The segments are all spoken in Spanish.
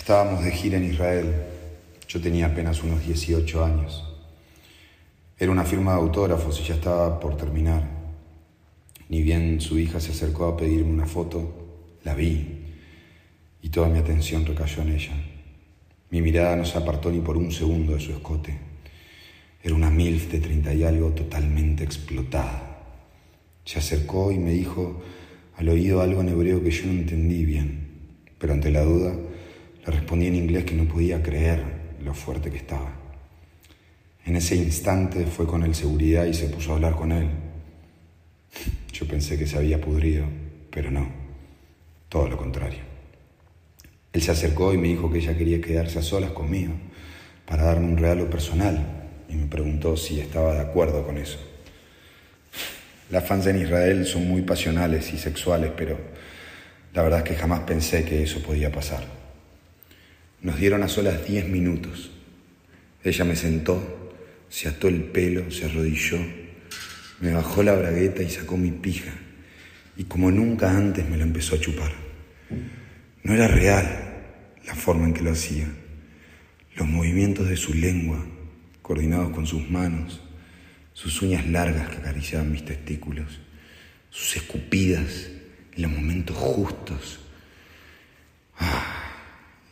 Estábamos de gira en Israel. Yo tenía apenas unos 18 años. Era una firma de autógrafos y ya estaba por terminar. Ni bien su hija se acercó a pedirme una foto, la vi y toda mi atención recayó en ella. Mi mirada no se apartó ni por un segundo de su escote. Era una MILF de treinta y algo totalmente explotada. Se acercó y me dijo al oído algo en hebreo que yo no entendí bien, pero ante la duda le respondí en inglés que no podía creer lo fuerte que estaba. En ese instante fue con el seguridad y se puso a hablar con él. Yo pensé que se había pudrido, pero no, todo lo contrario. Él se acercó y me dijo que ella quería quedarse a solas conmigo para darme un regalo personal y me preguntó si estaba de acuerdo con eso. Las fans en Israel son muy pasionales y sexuales, pero la verdad es que jamás pensé que eso podía pasar. Nos dieron a solas diez minutos. Ella me sentó, se ató el pelo, se arrodilló, me bajó la bragueta y sacó mi pija, y como nunca antes me lo empezó a chupar. No era real la forma en que lo hacía. Los movimientos de su lengua, coordinados con sus manos, sus uñas largas que acariciaban mis testículos, sus escupidas en los momentos justos,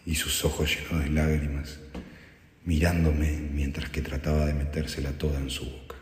y sus ojos llenos de lágrimas, mirándome mientras que trataba de metérsela toda en su boca.